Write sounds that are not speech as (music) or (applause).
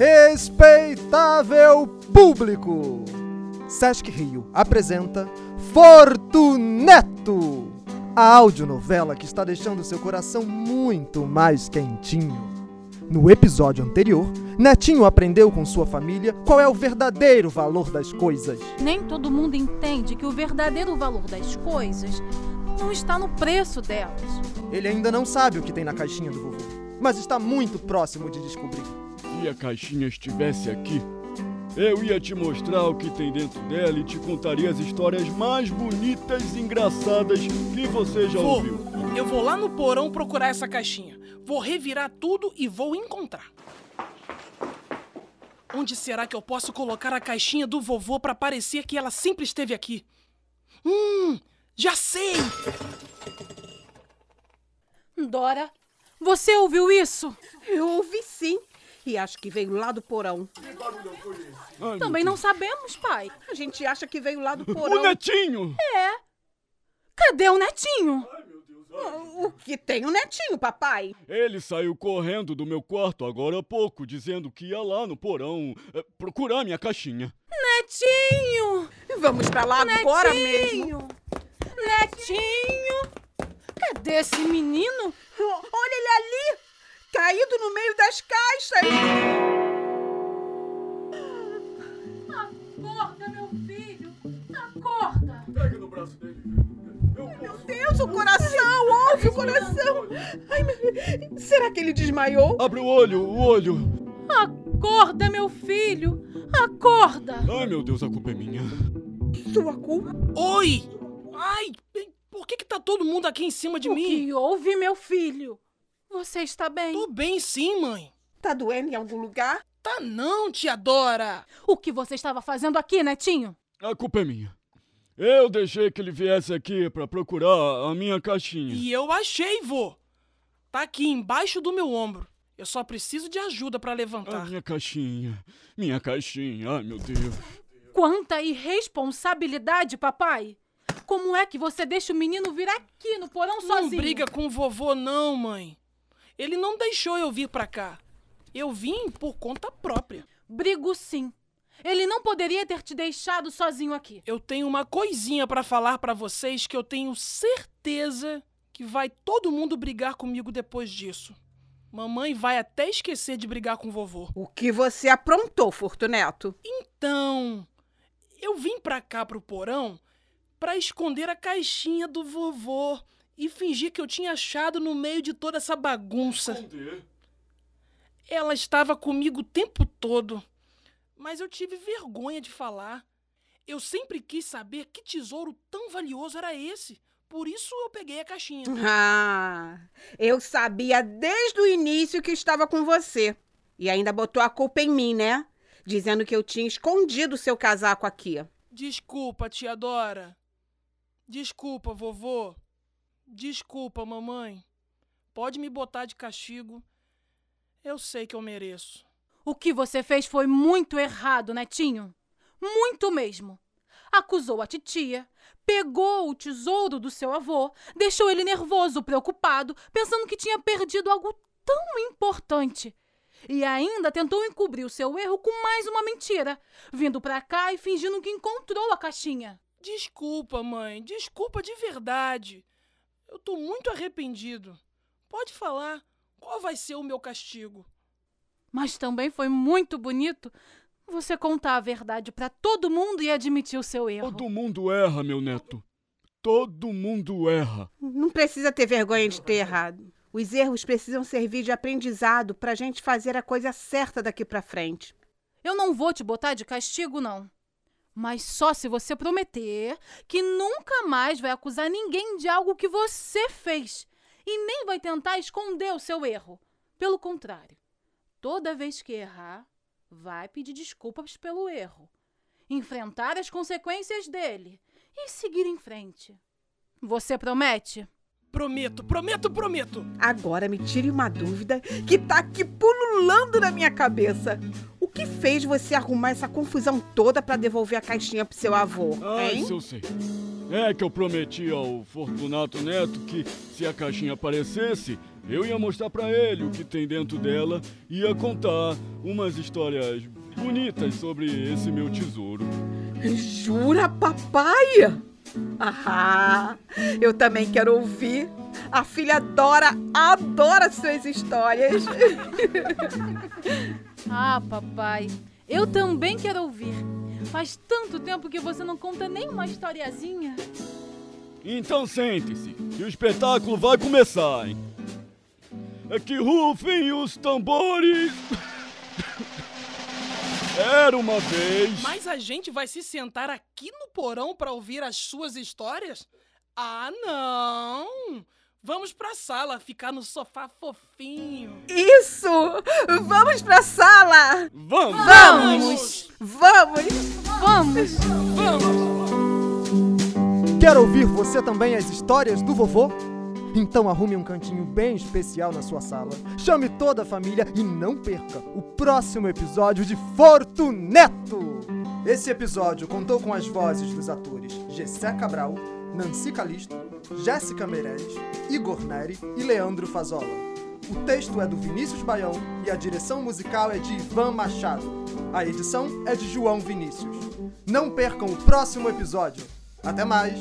Respeitável público! Sesc Rio apresenta Fortuneto, a audionovela que está deixando seu coração muito mais quentinho. No episódio anterior, Netinho aprendeu com sua família qual é o verdadeiro valor das coisas. Nem todo mundo entende que o verdadeiro valor das coisas não está no preço delas. Ele ainda não sabe o que tem na caixinha do vovô, mas está muito próximo de descobrir. Se a caixinha estivesse aqui, eu ia te mostrar o que tem dentro dela e te contaria as histórias mais bonitas e engraçadas que você já Vou. ouviu. Eu vou lá no porão procurar essa caixinha. Vou revirar tudo e vou encontrar. Onde será que eu posso colocar a caixinha do vovô para parecer que ela sempre esteve aqui? Hum, já sei! Dora, você ouviu isso? Eu ouvi sim. E acho que veio lá do porão. Ai, Também meu não sabemos, pai. A gente acha que veio lá do Deus. porão. O netinho! Cadê o netinho? O que tem o netinho, papai? Ele saiu correndo do meu quarto agora há pouco, dizendo que ia lá no porão eh, procurar minha caixinha. Netinho! Vamos pra lá agora mesmo. Netinho! Netinho! Cadê esse menino? Olha ele ali, caído no meio das Acorda, meu filho! Acorda! Pega no braço dele. Meu Deus, o coração, ouve o coração. Ai, meu... Será que ele desmaiou? Abre o olho, o olho. Acorda, meu filho! Acorda! Ai, meu Deus, a culpa é minha. Sua culpa? Oi! Ai, por que que tá todo mundo aqui em cima de o mim? que houve, meu filho? Você está bem? Tô bem sim, mãe. Tá doendo em algum lugar? Tá não, tia Dora. O que você estava fazendo aqui, netinho? A culpa é minha. Eu deixei que ele viesse aqui pra procurar a minha caixinha. E eu achei, vô. Tá aqui embaixo do meu ombro. Eu só preciso de ajuda pra A levantar. minha caixinha. Minha caixinha. Ai, meu Deus. Quanta irresponsabilidade, papai! Como é que você deixa o menino vir aqui no porão Não sozinho? briga com o vovô, não, mãe. Ele não deixou eu vir pra cá. Eu vim por conta própria. Brigo sim. Ele não poderia ter te deixado sozinho aqui. Eu tenho uma coisinha pra falar pra vocês que eu tenho certeza que vai todo mundo brigar comigo depois disso. Mamãe vai até esquecer de brigar com o vovô. O que você aprontou, Fortuneto? Então, eu vim pra cá pro porão pra esconder a caixinha do vovô e fingir que eu tinha achado no meio de toda essa bagunça. Ela estava comigo o tempo todo, mas eu tive vergonha de falar. Eu sempre quis saber que tesouro tão valioso era esse. Por isso eu peguei a caixinha. (laughs) Ah, eu sabia desde o início que estava com você. E ainda botou a culpa em mim, né? Dizendo que eu tinha escondido o seu casaco aqui. Desculpa, tia Dora. Desculpa, vovô. Desculpa, mamãe. Pode me botar de castigo. Eu sei que eu mereço. O que você fez foi muito errado, netinho. Muito mesmo. Acusou a titia, pegou o tesouro do seu avô, deixou ele nervoso, preocupado, pensando que tinha perdido algo tão importante. E ainda tentou encobrir o seu erro com mais uma mentira, vindo pra cá e fingindo que encontrou a caixinha. Desculpa, mãe. Desculpa de verdade. Eu tô muito arrependido. Pode falar. Qual vai ser o meu castigo? Mas também foi muito bonito você contar a verdade pra todo mundo e admitir o seu erro. Todo mundo erra, meu neto. Todo mundo erra. Não precisa ter vergonha de ter errado. Os erros precisam servir de aprendizado pra gente fazer a coisa certa daqui pra frente. Eu não vou te botar de castigo, não. Mas só se você prometer que nunca mais vai acusar ninguém de algo que você fez e nem vai tentar esconder o seu erro. Pelo contrário, toda vez que errar, vai pedir desculpas pelo erro, enfrentar as consequências dele e seguir em frente. Você promete? Prometo, prometo, prometo. Agora me tire uma dúvida que tá aqui pululando na minha cabeça. O que fez você arrumar essa confusão toda pra devolver a caixinha pro seu avô, Ah, hein? isso eu sei. É que eu prometi ao Fortunato Neto que se a caixinha aparecesse, Eu ia mostrar pra ele o que tem dentro dela e ia contar umas histórias bonitas sobre esse meu tesouro. Jura, papai? Ah, eu também quero ouvir. A filha Dora adora suas histórias. (laughs) Ah, papai, eu também quero ouvir. Faz tanto tempo que você não conta nem uma historiazinha. Então sente-se, que o espetáculo vai começar, hein? É que rufem os tambores! (laughs) Era uma vez. Mas a gente vai se sentar aqui no porão pra ouvir as suas histórias? Ah, não! Vamos pra sala, ficar no sofá fofinho. Isso! Vamos pra sala! Vamos! Vamos! Vamos! Vamos! Vamos! Quer ouvir você também as histórias do vovô? Então arrume um cantinho bem especial na sua sala, chame toda a família e não perca o próximo episódio de Fortuneto! Esse episódio contou com as vozes dos atores Gessé Cabral, Nancy Calisto, Jéssica Meirelles, Igor Neri e Leandro Fazola. O texto é do Vinícius Baião e a direção musical é de Ivan Machado. A edição é de João Vinícius. Não percam o próximo episódio. Até mais!